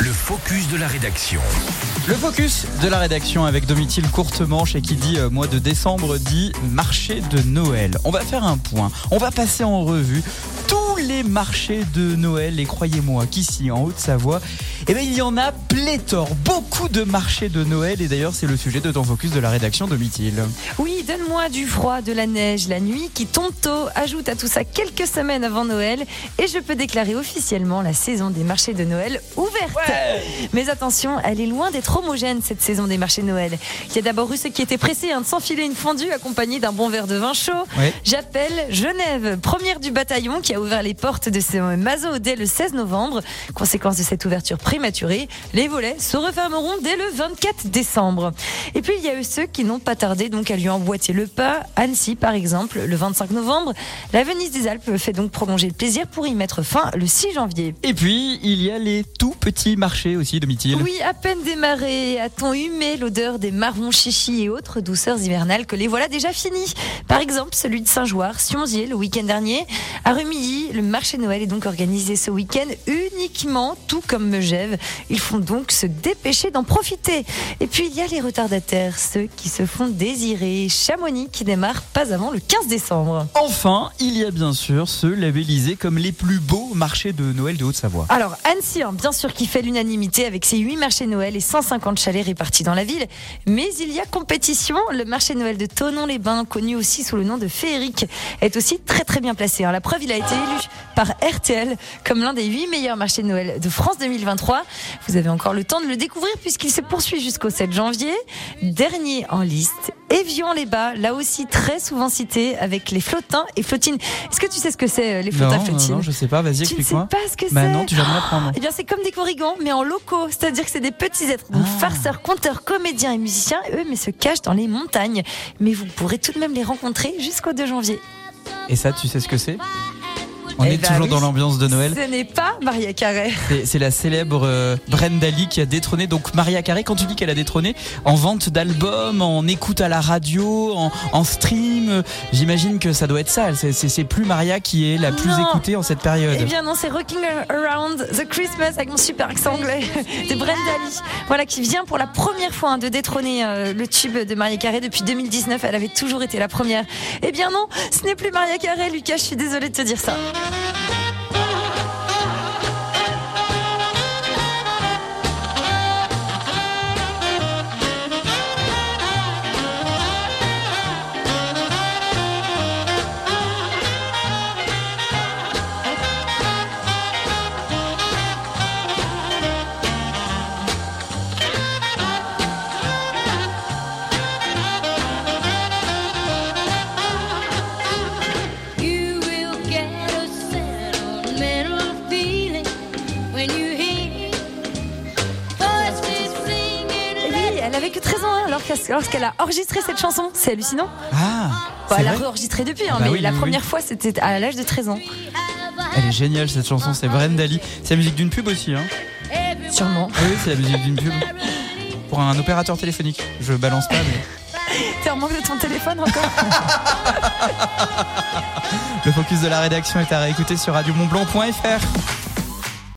Le focus de la rédaction. Le focus de la rédaction avec Domitil Courtemanche et qui dit euh, mois de décembre dit marché de Noël. On va faire un point. On va passer en revue tous les marchés de Noël et croyez-moi qu'ici en Haute-Savoie, eh ben, il y en a pléthore, beaucoup de marchés de Noël et d'ailleurs c'est le sujet de ton focus de la rédaction Domitil. Oui, donne-moi du froid, de la neige, la nuit qui tombe tôt. Ajoute à tout ça quelques semaines avant Noël et je peux déclarer officiellement la saison des marchés de Noël ouverte. Mais attention, elle est loin d'être homogène cette saison des marchés de Noël. Il y a d'abord eu ceux qui étaient pressés hein, de s'enfiler une fondue accompagnée d'un bon verre de vin chaud. Ouais. J'appelle Genève, première du bataillon qui a ouvert les portes de ce mazo dès le 16 novembre. Conséquence de cette ouverture prématurée, les volets se refermeront dès le 24 décembre. Et puis il y a eu ceux qui n'ont pas tardé donc à lui emboîter le pas. Annecy par exemple, le 25 novembre. La Venise des Alpes fait donc prolonger le plaisir pour y mettre fin le 6 janvier. Et puis il y a les tout petits marchés aussi Domitil. Oui, à peine démarré, a-t-on humé l'odeur des marrons chichis et autres douceurs hivernales que les voilà déjà finis. Par exemple, celui de Saint-Jouard, Sionzier, le week-end dernier. À Rumilly, le marché de Noël est donc organisé ce week-end uniquement, tout comme Megève. Ils font donc se dépêcher d'en profiter. Et puis, il y a les retardataires, ceux qui se font désirer. Chamonix qui démarre pas avant le 15 décembre. Enfin, il y a bien sûr ceux labellisés comme les plus beaux marchés de Noël de Haute-Savoie. Alors, Annecy, hein, bien sûr, qui fait l'unanimité avec ses 8 marchés Noël et 150 chalets répartis dans la ville. Mais il y a compétition. Le marché Noël de Tonon-les-Bains, connu aussi sous le nom de Féerique, est aussi très très bien placé. hein. La preuve, il a été élu par RTL comme l'un des 8 meilleurs marchés de Noël de France 2023. Vous avez encore le temps de le découvrir puisqu'il se poursuit jusqu'au 7 janvier. Dernier en liste, Évian-les-Bas, là aussi très souvent cité avec les flottins et flottines. Est-ce que tu sais ce que c'est euh, les flottins Non, flottines? non, je sais pas, vas-y tu ne sais explique-moi. pas ce que Bah c'est non, tu viens de m'apprendre. eh bien, c'est comme des corrigans, mais en locaux. C'est-à-dire que c'est des petits êtres, donc Ah. farceurs, conteurs, comédiens et musiciens, eux, mais se cachent dans les montagnes. Mais vous pourrez tout de même les rencontrer jusqu'au 2 janvier. Et ça, tu sais ce que c'est? On Eh est bah toujours oui. dans l'ambiance de Noël. Ce n'est pas Maria Carré. C'est- la célèbre euh, Brenda Lee qui a détrôné donc Maria Carey. Quand tu dis qu'elle a détrôné en vente d'albums, en écoute à la radio, en, en stream, euh, j'imagine que ça doit être ça. C'est- plus Maria qui est la plus Non. écoutée en cette période. Eh bien non, c'est Rocking Around the Christmas avec mon super accent anglais de Brenda Lee. Voilà, qui vient pour la première fois hein, de détrôner euh, le tube de Maria Carré depuis 2019. Elle avait toujours été la première. Eh bien non, ce n'est plus Maria Carré, Lucas. Je suis désolée de te dire ça. Bye. Elle avait que 13 ans hein, alors qu'elle- lorsqu'elle a enregistré cette chanson. C'est hallucinant. Ah, Bon, elle a vrai enregistré depuis, hein, Bah mais oui, la oui, première oui. fois c'était à l'âge de 13 ans. Elle est géniale cette chanson, c'est Brenda Lee. C'est la musique d'une pub aussi. Hein. Sûrement. Ah oui, c'est la musique d'une pub. Pour un opérateur téléphonique. Je balance pas, mais. T'es en manque de ton téléphone encore Le focus de la rédaction est à réécouter sur radiomontblanc.fr.